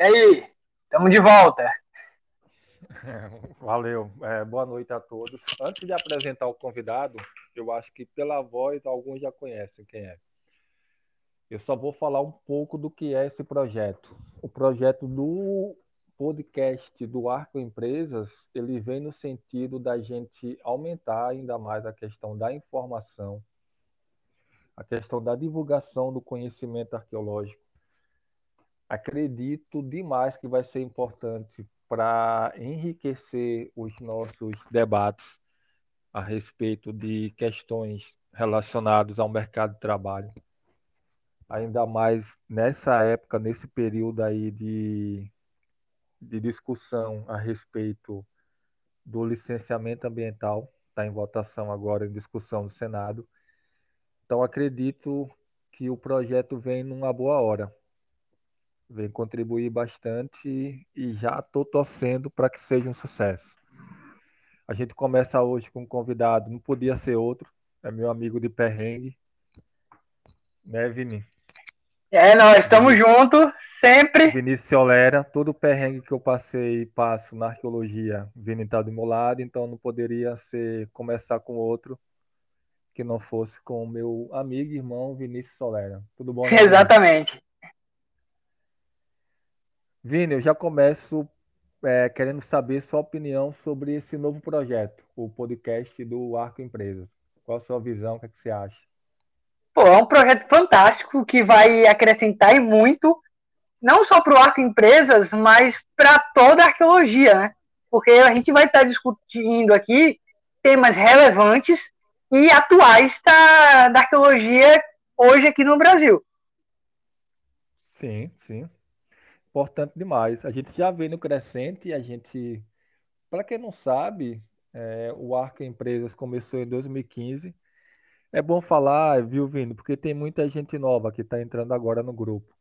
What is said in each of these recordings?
E aí, estamos de volta. Valeu. É, boa noite a todos. Antes de apresentar o convidado, eu acho que pela voz alguns já conhecem quem é. Eu só vou falar um pouco do que é esse projeto. O projeto do podcast do Arco Empresas, ele vem no sentido da gente aumentar ainda mais a questão da informação, a questão da divulgação do conhecimento arqueológico. Acredito demais que vai ser importante para enriquecer os nossos debates a respeito de questões relacionadas ao mercado de trabalho ainda mais nessa época, nesse período aí de, de discussão a respeito do licenciamento ambiental, está em votação agora, em discussão no Senado. Então, acredito que o projeto vem numa boa hora, vem contribuir bastante e já estou torcendo para que seja um sucesso. A gente começa hoje com um convidado, não podia ser outro, é meu amigo de perrengue, né, Vini? É, nós estamos juntos, sempre. Vinícius Solera, todo o perrengue que eu passei e passo na arqueologia, Vini está do meu lado, então não poderia ser começar com outro que não fosse com o meu amigo e irmão Vinícius Solera. Tudo bom? Né, Exatamente. Vini, eu já começo é, querendo saber sua opinião sobre esse novo projeto, o podcast do Arco Empresas. Qual a sua visão? O que, é que você acha? Pô, é um projeto fantástico que vai acrescentar e muito, não só para o Arco Empresas, mas para toda a arqueologia, né? Porque a gente vai estar discutindo aqui temas relevantes e atuais da, da arqueologia hoje aqui no Brasil. Sim, sim. Importante demais. A gente já vê no crescente, a gente, para quem não sabe, é, o Arco Empresas começou em 2015 é bom falar, viu, Vini? Porque tem muita gente nova que está entrando agora no grupo.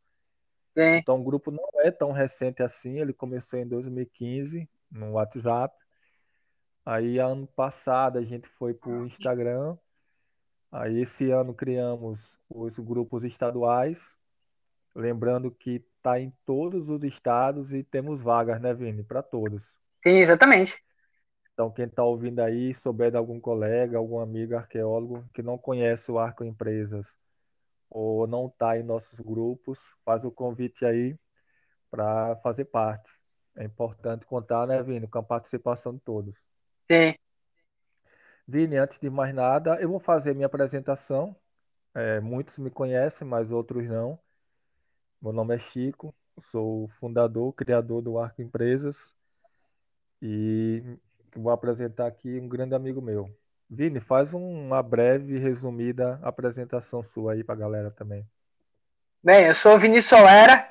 Sim. Então, o grupo não é tão recente assim. Ele começou em 2015 no WhatsApp. Aí, ano passado, a gente foi para o Instagram. Aí, esse ano, criamos os grupos estaduais. Lembrando que está em todos os estados e temos vagas, né, Vini? Para todos. Sim, exatamente. Então, quem está ouvindo aí, souber de algum colega, algum amigo arqueólogo que não conhece o Arco Empresas ou não está em nossos grupos, faz o convite aí para fazer parte. É importante contar, né, Vini, com a participação de todos. Sim. Vini, antes de mais nada, eu vou fazer minha apresentação. É, muitos me conhecem, mas outros não. Meu nome é Chico, sou fundador, criador do Arco Empresas. E vou apresentar aqui um grande amigo meu. Vini, faz uma breve, resumida apresentação sua aí para a galera também. Bem, eu sou Vinícius Solera,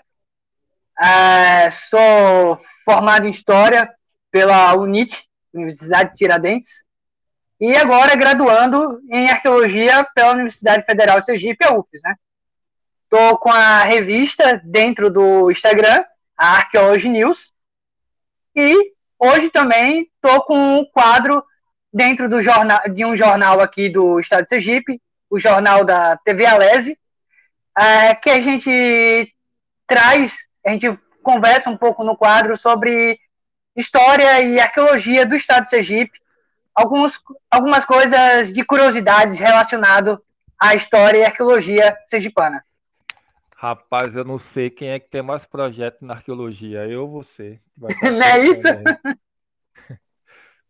é, sou formado em História pela UNIT, Universidade de Tiradentes, e agora graduando em Arqueologia pela Universidade Federal de Sergipe, a UFES, né? Estou com a revista dentro do Instagram, a Arqueology News, e Hoje também estou com um quadro dentro do jornal, de um jornal aqui do Estado de Sergipe, o jornal da TV Alese, é, que a gente traz, a gente conversa um pouco no quadro sobre história e arqueologia do Estado de Sergipe, alguns, algumas coisas de curiosidades relacionado à história e arqueologia sergipana. Rapaz, eu não sei quem é que tem mais projeto na arqueologia, eu ou você. Não é isso?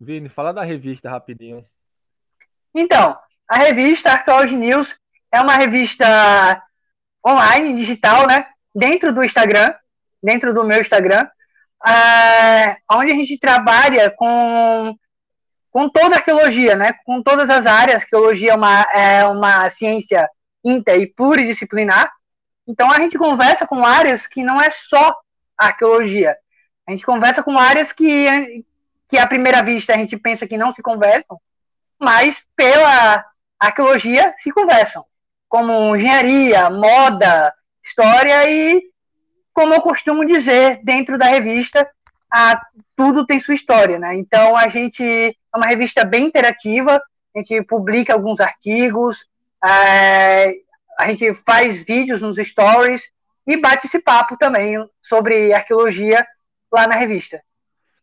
Vini, fala da revista rapidinho. Então, a revista Arqueology News é uma revista online, digital, né? Dentro do Instagram, dentro do meu Instagram, é, onde a gente trabalha com, com toda a arqueologia, né? Com todas as áreas. Arqueologia é uma, é uma ciência inter e pluridisciplinar então a gente conversa com áreas que não é só arqueologia. A gente conversa com áreas que, que à primeira vista a gente pensa que não se conversam, mas pela arqueologia se conversam, como engenharia, moda, história e, como eu costumo dizer dentro da revista, a, tudo tem sua história, né? Então a gente é uma revista bem interativa, a gente publica alguns artigos, é, a gente faz vídeos nos stories e bate esse papo também sobre arqueologia lá na revista.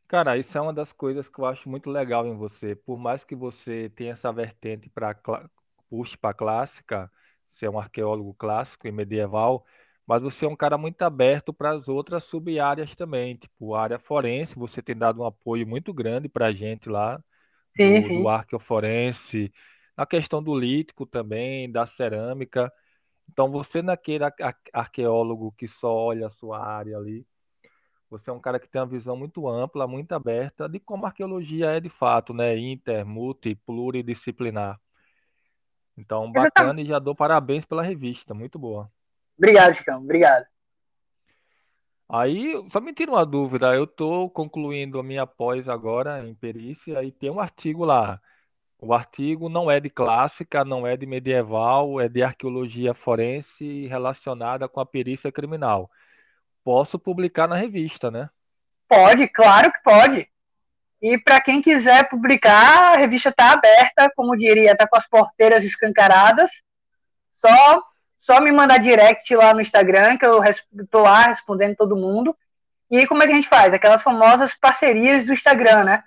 Cara, isso é uma das coisas que eu acho muito legal em você. Por mais que você tenha essa vertente para puxe para clássica, ser um arqueólogo clássico e medieval, mas você é um cara muito aberto para as outras sub-áreas também, tipo a área forense, você tem dado um apoio muito grande para a gente lá, sim, do, sim. do arqueoforense, na questão do lítico também, da cerâmica. Então, você naquele arqueólogo que só olha a sua área ali, você é um cara que tem uma visão muito ampla, muito aberta de como a arqueologia é de fato, né? Inter, multi, pluridisciplinar. Então, bacana e já dou parabéns pela revista, muito boa. Obrigado, Chicão, obrigado. Aí, só me tira uma dúvida, eu estou concluindo a minha pós agora em perícia e tem um artigo lá. O artigo não é de clássica, não é de medieval, é de arqueologia forense relacionada com a perícia criminal. Posso publicar na revista, né? Pode, claro que pode. E para quem quiser publicar, a revista está aberta, como diria, está com as porteiras escancaradas. Só só me mandar direct lá no Instagram, que eu estou lá respondendo todo mundo. E como é que a gente faz? Aquelas famosas parcerias do Instagram, né?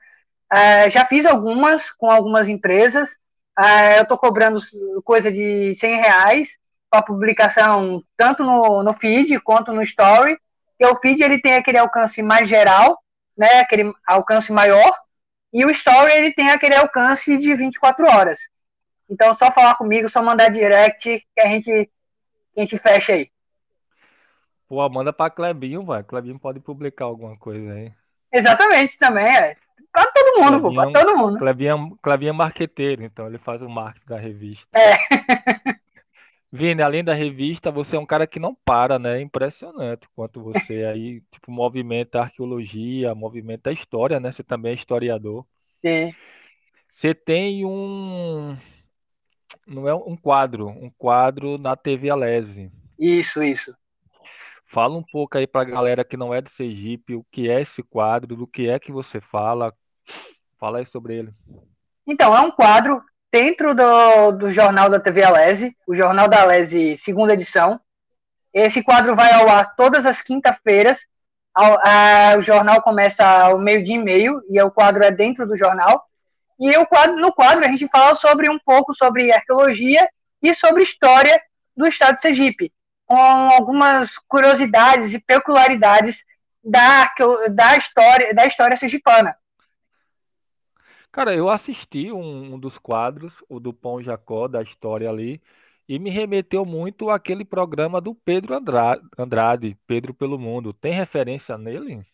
Uh, já fiz algumas com algumas empresas. Uh, eu estou cobrando coisa de 100 reais para publicação tanto no, no feed quanto no story. E o feed ele tem aquele alcance mais geral, né? Aquele alcance maior. E o story ele tem aquele alcance de 24 horas. Então, só falar comigo, só mandar direct que a gente a gente fecha aí. Pô, manda pra Clebinho, vai. Clebinho pode publicar alguma coisa aí. Exatamente, também, é. Pra todo mundo, Clebinho, pô, pra todo mundo. Clebinho, Clebinho é marqueteiro, então ele faz o marketing da revista. É. Vini, além da revista, você é um cara que não para, né? É impressionante quanto você aí, tipo, movimenta a arqueologia, movimenta a história, né? Você também é historiador. Sim. Você tem um, não é um quadro, um quadro na TV Alese. Isso, isso. Fala um pouco aí para a galera que não é de Sergipe, o que é esse quadro, do que é que você fala. Fala aí sobre ele. Então, é um quadro dentro do, do jornal da TV Alese, o Jornal da Alese, segunda edição. Esse quadro vai ao ar todas as quinta-feiras. O jornal começa ao meio-dia e meio, e o quadro é dentro do jornal. E no quadro a gente fala sobre um pouco sobre arqueologia e sobre história do estado de Sergipe, com algumas curiosidades e peculiaridades da, da história da história sergipana. Cara, eu assisti um, um dos quadros, o do Pão Jacó, da história ali, e me remeteu muito àquele programa do Pedro Andrade, Andrade, Pedro pelo Mundo. Tem referência nele?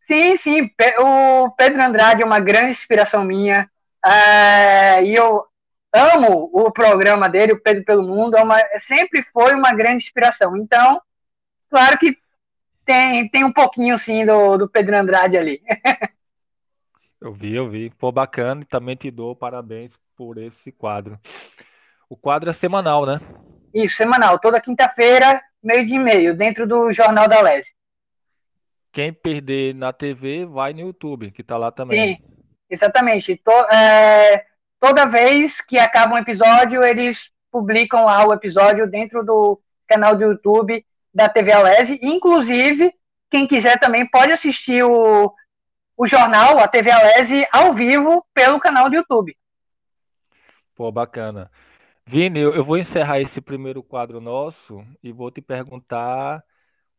Sim, sim. O Pedro Andrade é uma grande inspiração minha. É, e eu amo o programa dele, o Pedro pelo Mundo, é uma, sempre foi uma grande inspiração. Então, claro que tem, tem um pouquinho, sim, do, do Pedro Andrade ali. eu vi, eu vi. Pô, bacana, e também te dou parabéns por esse quadro. O quadro é semanal, né? Isso, semanal. Toda quinta-feira, meio de e-mail, dentro do Jornal da Lese. Quem perder na TV, vai no YouTube, que tá lá também. Sim, Exatamente. To, é, toda vez que acaba um episódio, eles publicam lá o episódio dentro do canal do YouTube da TV Alese. Inclusive, quem quiser também pode assistir o, o jornal, a TV Alese, ao vivo pelo canal do YouTube. Pô, bacana. Vini, eu vou encerrar esse primeiro quadro nosso e vou te perguntar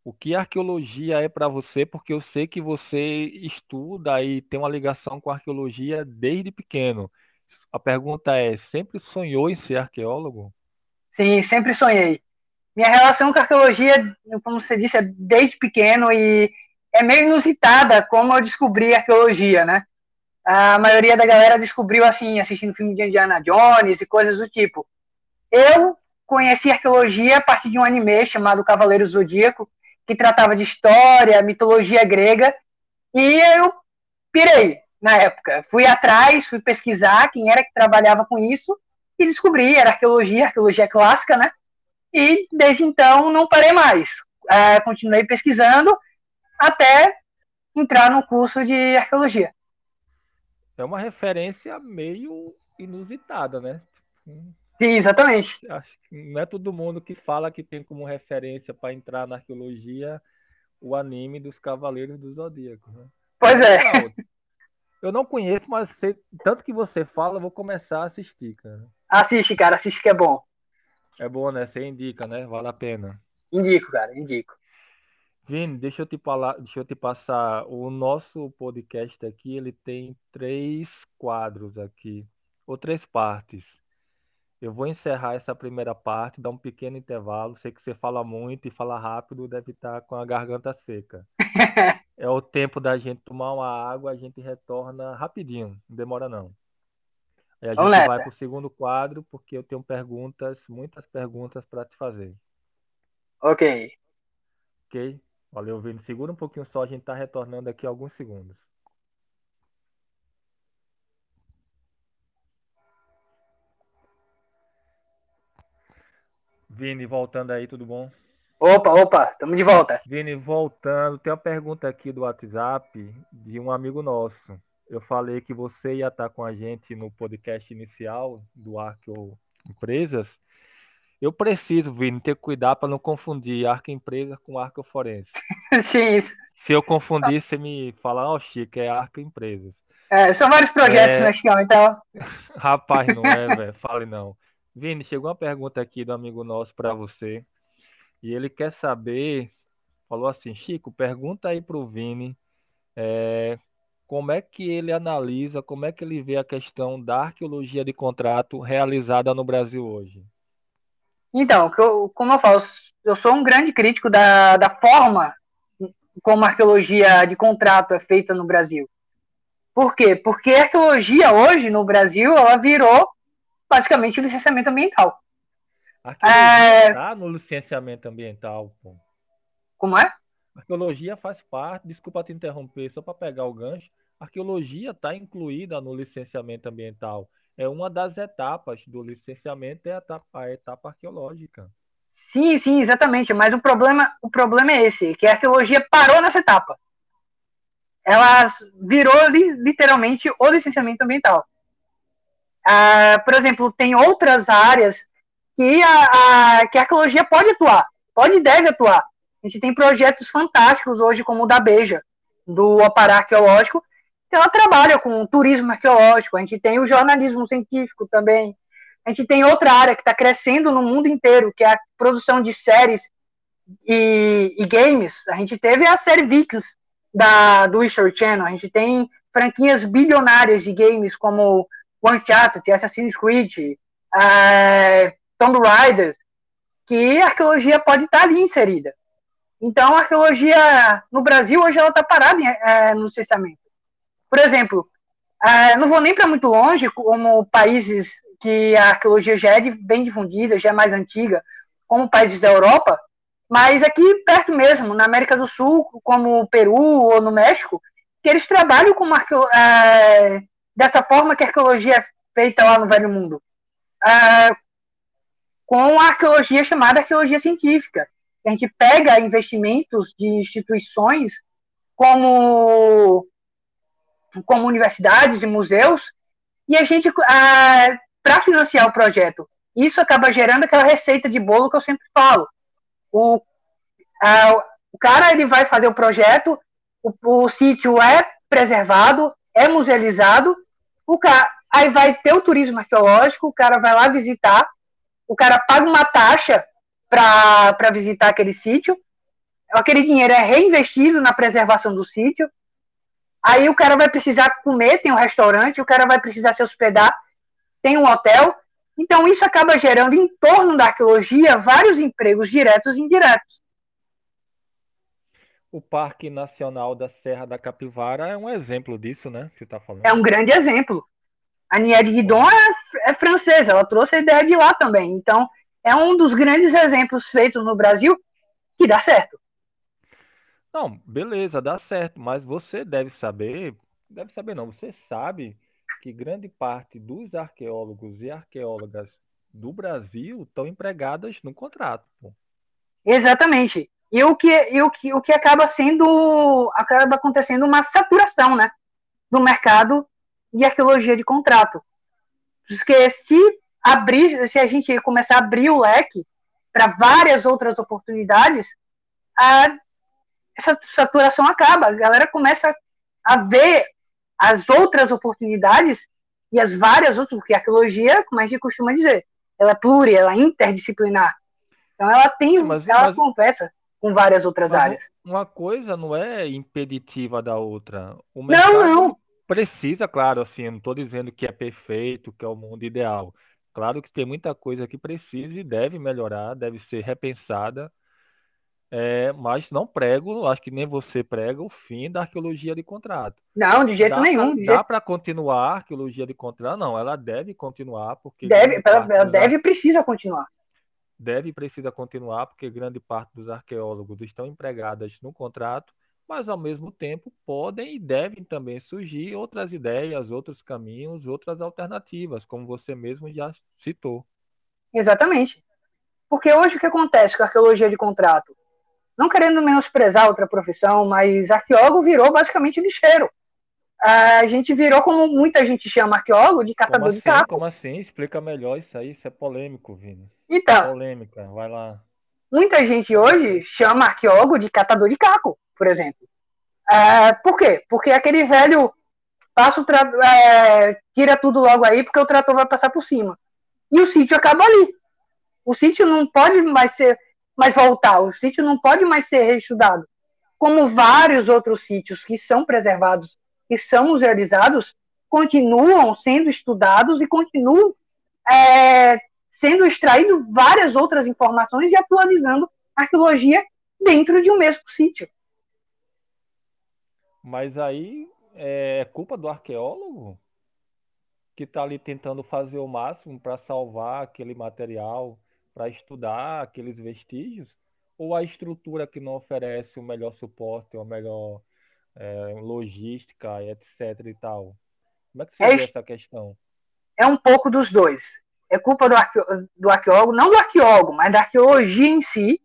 o que arqueologia é para você, porque eu sei que você estuda e tem uma ligação com arqueologia desde pequeno. A pergunta é: sempre sonhou em ser arqueólogo? Sim, sempre sonhei. Minha relação com a arqueologia, como você disse, é desde pequeno e é meio inusitada como eu descobri arqueologia, né? A maioria da galera descobriu assim, assistindo filme de Indiana Jones e coisas do tipo. Eu conheci arqueologia a partir de um anime chamado Cavaleiro Zodíaco, que tratava de história, mitologia grega, e eu pirei na época. Fui atrás, fui pesquisar quem era que trabalhava com isso e descobri, era arqueologia, arqueologia clássica, né? E desde então não parei mais. Uh, continuei pesquisando até entrar no curso de arqueologia. É uma referência meio inusitada, né? Sim, exatamente. Acho que não é todo mundo que fala que tem como referência para entrar na arqueologia o anime dos Cavaleiros do Zodíaco. Né? Pois é. Eu não conheço, mas sei, tanto que você fala, eu vou começar a assistir, cara. Assiste, cara, assiste que é bom. É bom, né? Você indica, né? Vale a pena. Indico, cara, indico. Vini, deixa eu te falar, deixa eu te passar. O nosso podcast aqui, ele tem três quadros aqui, ou três partes. Eu vou encerrar essa primeira parte, dar um pequeno intervalo. Sei que você fala muito e fala rápido, deve estar com a garganta seca. é o tempo da gente tomar uma água, a gente retorna rapidinho, não demora não. Aí a gente vai para o segundo quadro, porque eu tenho perguntas, muitas perguntas para te fazer. Ok. Ok? Valeu, Vini. Segura um pouquinho só, a gente está retornando aqui alguns segundos. Vini, voltando aí, tudo bom? Opa, opa, estamos de volta. Vini, voltando, tem uma pergunta aqui do WhatsApp de um amigo nosso. Eu falei que você ia estar com a gente no podcast inicial do Arco Empresas. Eu preciso, Vini, ter cuidado para não confundir Arco Empresa com Arco Forense. Sim. Se eu confundir, você me fala, ó, oh, Chico, é Arco Empresas. É, são vários projetos, é... né, Chicão, então. Rapaz, não é, velho, fale não. Vini, chegou uma pergunta aqui do amigo nosso para você. E ele quer saber, falou assim, Chico, pergunta aí para o Vini é, como é que ele analisa, como é que ele vê a questão da arqueologia de contrato realizada no Brasil hoje. Então, como eu falo, eu sou um grande crítico da, da forma como a arqueologia de contrato é feita no Brasil. Por quê? Porque a arqueologia hoje no Brasil, ela virou basicamente o licenciamento ambiental. Arqueologia está é... no licenciamento ambiental. Pô. Como é? Arqueologia faz parte, desculpa te interromper, só para pegar o gancho. Arqueologia está incluída no licenciamento ambiental. É uma das etapas do licenciamento, é a etapa, a etapa arqueológica. Sim, sim, exatamente. Mas o problema, o problema é esse, que a arqueologia parou nessa etapa. Ela virou literalmente o licenciamento ambiental. Ah, por exemplo, tem outras áreas que a, a, que a arqueologia pode atuar, pode e deve atuar. A gente tem projetos fantásticos hoje, como o da Beja, do Apará Arqueológico, que ela trabalha com turismo arqueológico. A gente tem o jornalismo científico também. A gente tem outra área que está crescendo no mundo inteiro, que é a produção de séries e, e games. A gente teve a série VIX da, do History Channel. A gente tem franquias bilionárias de games como Uncharted, Assassin's Creed, é, Tomb Raider, que a arqueologia pode estar ali inserida. Então, a arqueologia no Brasil hoje ela está parada é, no licenciamento. Por exemplo, é, não vou nem para muito longe, como países que a arqueologia já é bem difundida, já é mais antiga, como países da Europa, mas aqui perto mesmo, na América do Sul, como o Peru ou no México, que eles trabalham com arqueo, é, dessa forma que a arqueologia é feita lá no Velho Mundo. Uh, com a arqueologia chamada arqueologia científica. A gente pega investimentos de instituições como, como universidades e museus e a gente, uh, para financiar o projeto, isso acaba gerando aquela receita de bolo que eu sempre falo. O, uh, o cara ele vai fazer o projeto, o, o sítio é preservado, é musealizado, o cara, aí vai ter o turismo arqueológico, o cara vai lá visitar, o cara paga uma taxa para visitar aquele sítio, aquele dinheiro é reinvestido na preservação do sítio, aí o cara vai precisar comer, tem um restaurante, o cara vai precisar se hospedar, tem um hotel, então isso acaba gerando em torno da arqueologia vários empregos diretos e indiretos. O Parque Nacional da Serra da Capivara é um exemplo disso, né? Que você tá falando. É um grande exemplo. A Niede Guidon é, é francesa, ela trouxe a ideia de lá também. Então, é um dos grandes exemplos feitos no Brasil que dá certo. Não, beleza, dá certo, mas você deve saber, deve saber não, você sabe que grande parte dos arqueólogos e arqueólogas do Brasil estão empregadas no contrato. Pô. Exatamente. E o que, e o que, o que acaba sendo, acaba acontecendo uma saturação, né, do mercado de arqueologia de contrato. Porque se abrir, se a gente começar a abrir o leque para várias outras oportunidades, a, essa saturação acaba. A galera começa a ver as outras oportunidades e as várias outras, porque a arqueologia, como a gente costuma dizer, ela é pluri, ela é interdisciplinar. Então ela tem, mas, ela mas, conversa com várias outras áreas. Uma coisa não é impeditiva da outra. O não, não. Precisa, claro, assim, eu não estou dizendo que é perfeito, que é o mundo ideal. Claro que tem muita coisa que precisa e deve melhorar, deve ser repensada, é, mas não prego, acho que nem você prega o fim da arqueologia de contrato. Não, de jeito dá nenhum. Pra, dá para continuar a arqueologia de contrato? Não, ela deve continuar porque deve, ela, ela deve e precisa continuar. Deve e precisa continuar porque grande parte dos arqueólogos estão empregadas no contrato mas ao mesmo tempo podem e devem também surgir outras ideias, outros caminhos, outras alternativas, como você mesmo já citou. Exatamente. Porque hoje o que acontece com a arqueologia de contrato? Não querendo menosprezar outra profissão, mas arqueólogo virou basicamente lixeiro. A gente virou, como muita gente chama arqueólogo, de catador assim, de caco. Como assim? Explica melhor isso aí, isso é polêmico, Vini. Então. polêmica, vai lá. Muita gente hoje chama arqueólogo de catador de caco por exemplo. É, por quê? Porque aquele velho passa o é, tira tudo logo aí, porque o trator vai passar por cima. E o sítio acaba ali. O sítio não pode mais ser mais voltar, o sítio não pode mais ser reestudado. Como vários outros sítios que são preservados, que são musealizados, continuam sendo estudados e continuam é, sendo extraído várias outras informações e atualizando arqueologia dentro de um mesmo sítio. Mas aí é culpa do arqueólogo que está ali tentando fazer o máximo para salvar aquele material, para estudar aqueles vestígios, ou a estrutura que não oferece o melhor suporte, a melhor é, logística, etc. e tal. Como é que você é, vê essa questão? É um pouco dos dois. É culpa do, do arqueólogo, não do arqueólogo, mas da arqueologia em si,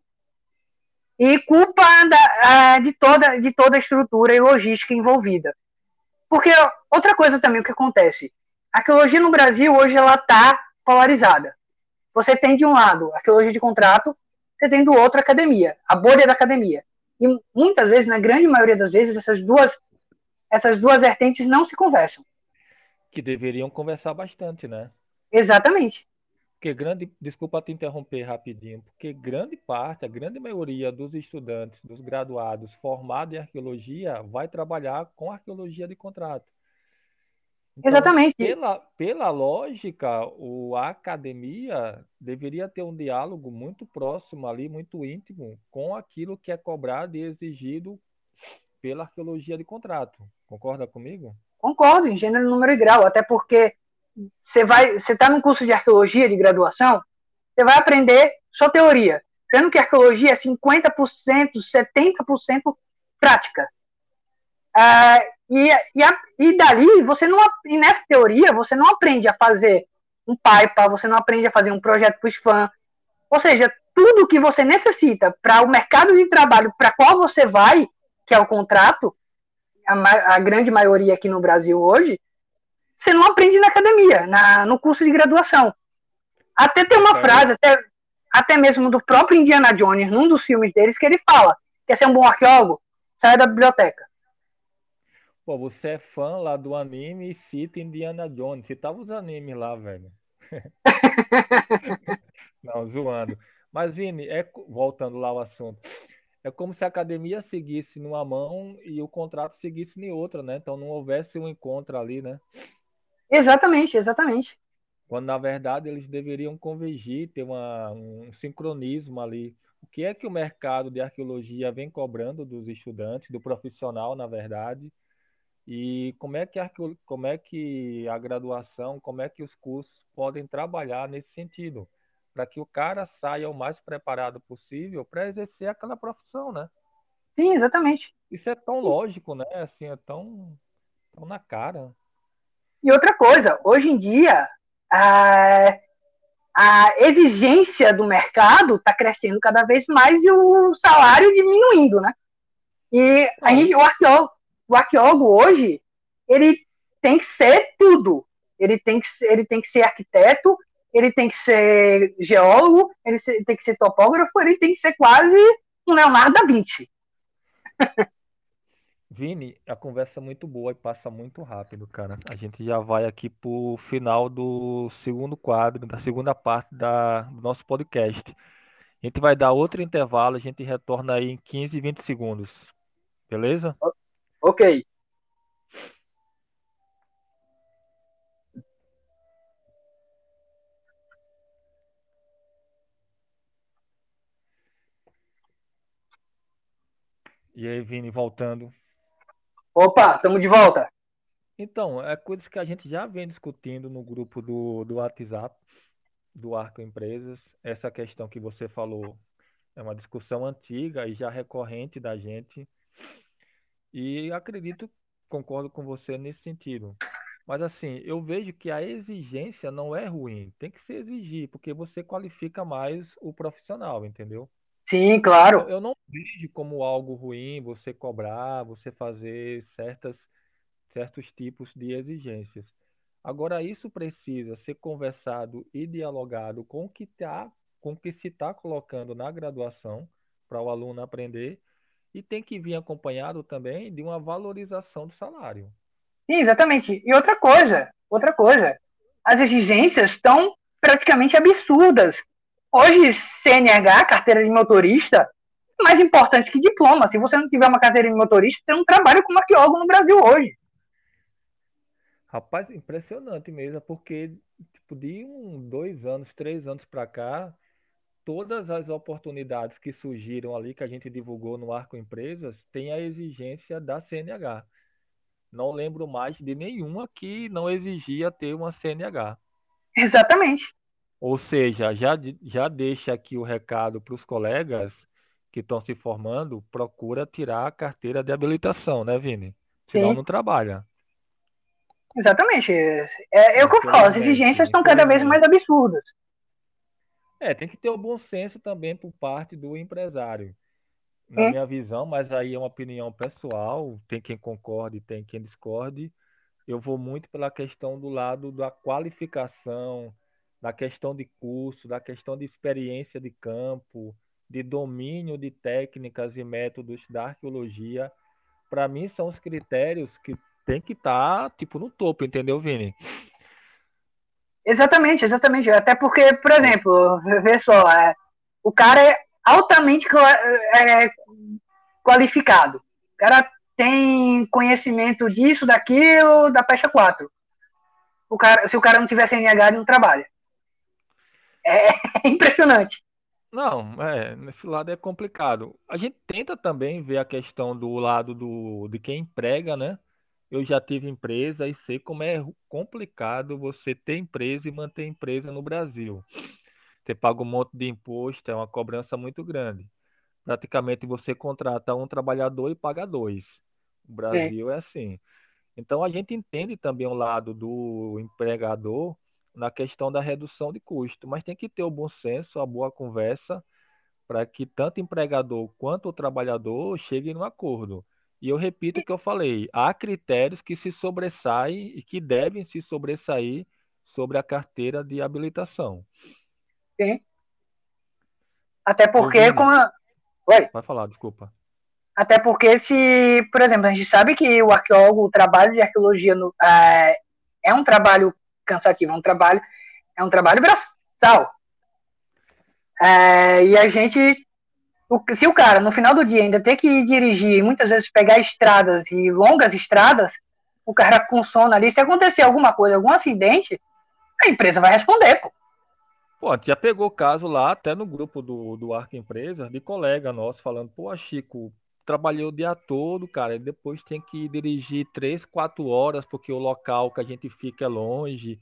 e culpa da, de, toda, de toda a estrutura e logística envolvida. Porque outra coisa também o que acontece, a arqueologia no Brasil hoje ela está polarizada. Você tem de um lado arqueologia de contrato, você tem do outro academia, a bolha da academia. E muitas vezes, na grande maioria das vezes, essas duas essas duas vertentes não se conversam. Que deveriam conversar bastante, né? Exatamente. Porque grande, desculpa te interromper rapidinho, porque grande parte, a grande maioria dos estudantes, dos graduados formados em arqueologia, vai trabalhar com arqueologia de contrato. Então, Exatamente. Pela, pela lógica, o, a academia deveria ter um diálogo muito próximo ali, muito íntimo, com aquilo que é cobrado e exigido pela arqueologia de contrato. Concorda comigo? Concordo, em gênero, número e grau, até porque você vai, você está num curso de arqueologia de graduação, você vai aprender só teoria, sendo que arqueologia é 50%, 70% prática. Ah, e, e, a, e dali, você não, e nessa teoria, você não aprende a fazer um pipa, você não aprende a fazer um projeto para o spam, ou seja, tudo que você necessita para o mercado de trabalho para qual você vai, que é o contrato, a, a grande maioria aqui no Brasil hoje, você não aprende na academia, na, no curso de graduação. Até tem uma é. frase, até, até mesmo do próprio Indiana Jones, num dos filmes deles, que ele fala: quer ser um bom arqueólogo? Sai da biblioteca. Pô, você é fã lá do anime e cita Indiana Jones. Citava os animes lá, velho. não, zoando. Mas, Vini, é, voltando lá ao assunto, é como se a academia seguisse numa mão e o contrato seguisse em outra, né? Então não houvesse um encontro ali, né? Exatamente, exatamente. Quando na verdade eles deveriam convergir, ter uma, um sincronismo ali. O que é que o mercado de arqueologia vem cobrando dos estudantes, do profissional, na verdade? E como é que a, como é que a graduação, como é que os cursos podem trabalhar nesse sentido? Para que o cara saia o mais preparado possível para exercer aquela profissão, né? Sim, exatamente. Isso é tão lógico, né? Assim, é tão, tão na cara. E outra coisa, hoje em dia, a, a exigência do mercado está crescendo cada vez mais e o salário diminuindo, né? E a gente, o, arqueólogo, o arqueólogo hoje, ele tem que ser tudo. Ele tem que ser, ele tem que ser arquiteto, ele tem que ser geólogo, ele tem que ser topógrafo, ele tem que ser quase um Leonardo da Vinci. Vini, a conversa é muito boa e passa muito rápido, cara. A gente já vai aqui pro final do segundo quadro, da segunda parte da, do nosso podcast. A gente vai dar outro intervalo, a gente retorna aí em 15, 20 segundos. Beleza? Ok. E aí, Vini, voltando. Opa, estamos de volta. Então, é coisas que a gente já vem discutindo no grupo do, do WhatsApp, do Arco Empresas. Essa questão que você falou é uma discussão antiga e já recorrente da gente. E acredito, concordo com você nesse sentido. Mas assim, eu vejo que a exigência não é ruim, tem que se exigir, porque você qualifica mais o profissional, entendeu? Sim, claro. Eu não vejo como algo ruim você cobrar, você fazer certas, certos tipos de exigências. Agora, isso precisa ser conversado e dialogado com o que tá, com o que se está colocando na graduação para o aluno aprender e tem que vir acompanhado também de uma valorização do salário. Sim, exatamente. E outra coisa, outra coisa, as exigências estão praticamente absurdas Hoje, CNH, carteira de motorista, é mais importante que diploma. Se você não tiver uma carteira de motorista, você não trabalha como arqueólogo no Brasil hoje. Rapaz, impressionante mesmo, porque tipo, de um, dois anos, três anos para cá, todas as oportunidades que surgiram ali, que a gente divulgou no Arco Empresas, tem a exigência da CNH. Não lembro mais de nenhuma que não exigia ter uma CNH. Exatamente. Ou seja, já, já deixa aqui o recado para os colegas que estão se formando, procura tirar a carteira de habilitação, né, Vini? Senão Sim. não trabalha. Exatamente. É, é o que eu falo, as exigências estão cada vez mais absurdas. É, tem que ter o bom senso também por parte do empresário. Na é. minha visão, mas aí é uma opinião pessoal, tem quem concorde, tem quem discorde. Eu vou muito pela questão do lado da qualificação, da questão de curso, da questão de experiência de campo, de domínio de técnicas e métodos da arqueologia, para mim são os critérios que tem que estar tá, tipo no topo, entendeu, Vini? Exatamente, exatamente. Até porque, por exemplo, vê só, é, o cara é altamente é, qualificado. O cara tem conhecimento disso, daquilo, da pecha 4. O cara, se o cara não tiver CNH, ele não trabalha. É, é impressionante. Não, é, nesse lado é complicado. A gente tenta também ver a questão do lado do, de quem emprega, né? Eu já tive empresa e sei como é complicado você ter empresa e manter empresa no Brasil. Você paga um monte de imposto, é uma cobrança muito grande. Praticamente você contrata um trabalhador e paga dois. O Brasil é, é assim. Então a gente entende também o lado do empregador na questão da redução de custo, mas tem que ter o bom senso, a boa conversa, para que tanto empregador quanto o trabalhador cheguem no acordo. E eu repito o que eu falei: há critérios que se sobressaem e que devem se sobressair sobre a carteira de habilitação. Sim. Até porque com a... Oi. Vai falar, desculpa. Até porque se, por exemplo, a gente sabe que o arqueólogo, o trabalho de arqueologia no, é, é um trabalho cansativo, é um trabalho, é um trabalho braçal. É, e a gente, se o cara no final do dia ainda ter que dirigir, muitas vezes pegar estradas e longas estradas, o cara com sono ali, se acontecer alguma coisa, algum acidente, a empresa vai responder, pô. Pô, já pegou caso lá, até no grupo do, do Arca Empresa, de colega nosso falando, pô, Chico, trabalhei o dia todo, cara, e depois tem que dirigir três, quatro horas, porque o local que a gente fica é longe,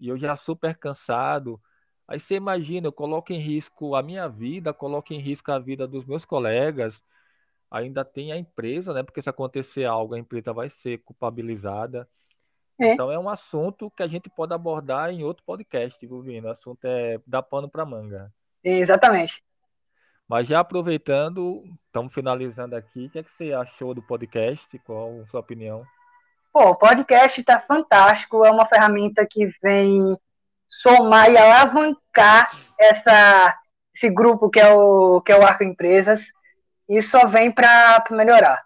e eu já super cansado. Aí você imagina, eu coloco em risco a minha vida, coloco em risco a vida dos meus colegas, ainda tem a empresa, né? Porque se acontecer algo, a empresa vai ser culpabilizada. É. Então é um assunto que a gente pode abordar em outro podcast, viu, Vino? O assunto é dar pano para manga. Exatamente. Mas já aproveitando, estamos finalizando aqui. O que, é que você achou do podcast? Qual a sua opinião? Pô, o podcast está fantástico, é uma ferramenta que vem somar e alavancar essa, esse grupo que é o, que é o Arco Empresas e só vem para melhorar.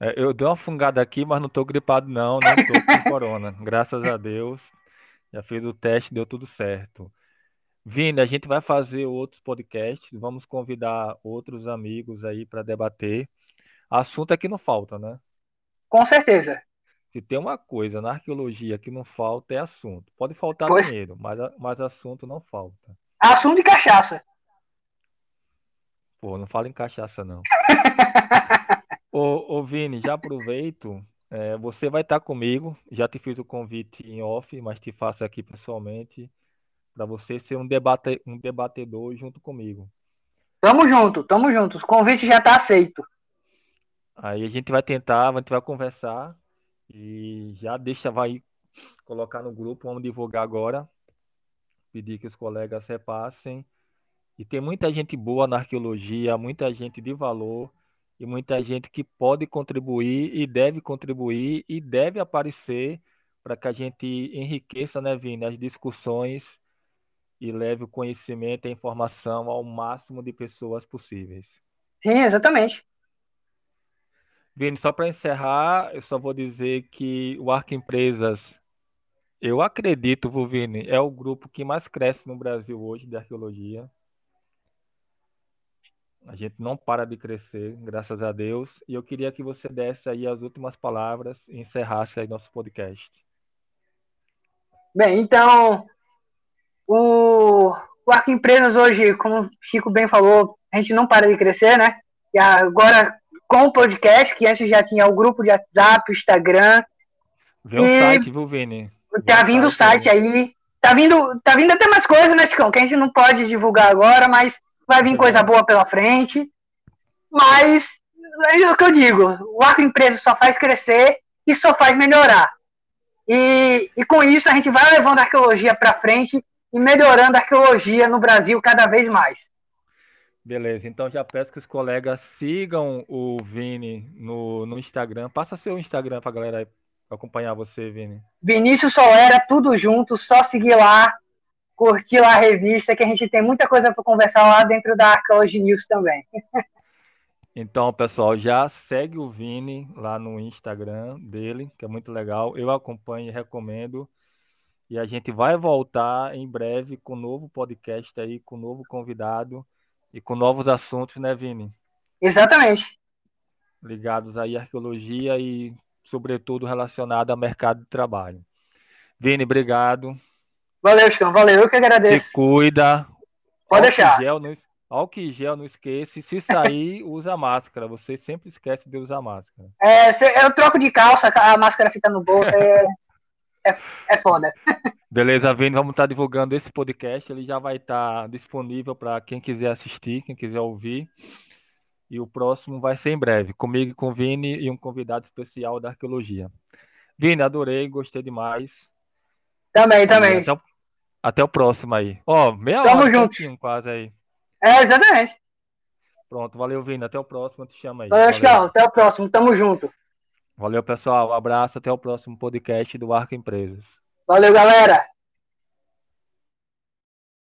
É, eu dei uma fungada aqui, mas não estou gripado não, não estou com corona. Graças a Deus, já fiz o teste, deu tudo certo. Vini, a gente vai fazer outros podcasts, vamos convidar outros amigos aí para debater. Assunto é que não falta, né? Com certeza. Se tem uma coisa na arqueologia que não falta é assunto. Pode faltar pois... dinheiro, mas, mas assunto não falta. Assunto e cachaça. Pô, não fala em cachaça, não. ô, ô, Vini, já aproveito. É, você vai estar comigo. Já te fiz o convite em off, mas te faço aqui pessoalmente. Para você ser um, debate, um debatedor junto comigo. Tamo junto, tamo junto. O convite já está aceito. Aí a gente vai tentar, a gente vai conversar e já deixa, vai colocar no grupo, vamos divulgar agora. Pedir que os colegas repassem. E tem muita gente boa na arqueologia, muita gente de valor e muita gente que pode contribuir e deve contribuir e deve aparecer para que a gente enriqueça, né, Vini, as discussões e leve o conhecimento e a informação ao máximo de pessoas possíveis. Sim, exatamente. Vini, só para encerrar, eu só vou dizer que o Arco Empresas, eu acredito, Vini, é o grupo que mais cresce no Brasil hoje de arqueologia. A gente não para de crescer, graças a Deus. E eu queria que você desse aí as últimas palavras e encerrasse aí nosso podcast. Bem, então, o, o Arco Empresas hoje, como o Chico bem falou, a gente não para de crescer, né? E agora com o podcast, que antes já tinha o grupo de WhatsApp, o Instagram. Vê o site, viu, Vini? Tá vindo o site aí. Tá vindo, tá vindo até mais coisas, né, Ticão? Que a gente não pode divulgar agora, mas vai vir coisa boa pela frente. Mas é o que eu digo: o Arco Empresa só faz crescer e só faz melhorar. E, e com isso a gente vai levando a arqueologia para frente e melhorando a arqueologia no Brasil cada vez mais. Beleza, então já peço que os colegas sigam o Vini no, no Instagram. Passa seu Instagram para a galera acompanhar você, Vini. Vinícius Solera, tudo junto, só seguir lá, curtir lá a revista, que a gente tem muita coisa para conversar lá dentro da Arqueology News também. Então, pessoal, já segue o Vini lá no Instagram dele, que é muito legal. Eu acompanho e recomendo. E a gente vai voltar em breve com um novo podcast aí, com um novo convidado. E com novos assuntos, né, Vini? Exatamente. Ligados aí à arqueologia e, sobretudo, relacionado ao mercado de trabalho. Vini, obrigado. Valeu, Chicão. Valeu. Eu que agradeço. Se cuida. Pode deixar. Gel, não, álcool gel, não esqueça. Se sair, usa máscara. Você sempre esquece de usar máscara. É, eu troco de calça, a máscara fica no bolso. É, é, é foda. Beleza, Vini, vamos estar divulgando esse podcast. Ele já vai estar disponível para quem quiser assistir, quem quiser ouvir. E o próximo vai ser em breve, comigo, com o Vini e um convidado especial da arqueologia. Vini, adorei, gostei demais. Também, também. Até o, até o próximo aí. Ó, oh, meia Tamo hora junto. quase aí. É, exatamente. Pronto, valeu, Vini. Até o próximo, te chamo aí. Valeu, valeu. até o próximo. Tamo junto. Valeu, pessoal. Um abraço. Até o próximo podcast do Arco Empresas. Valeu, galera!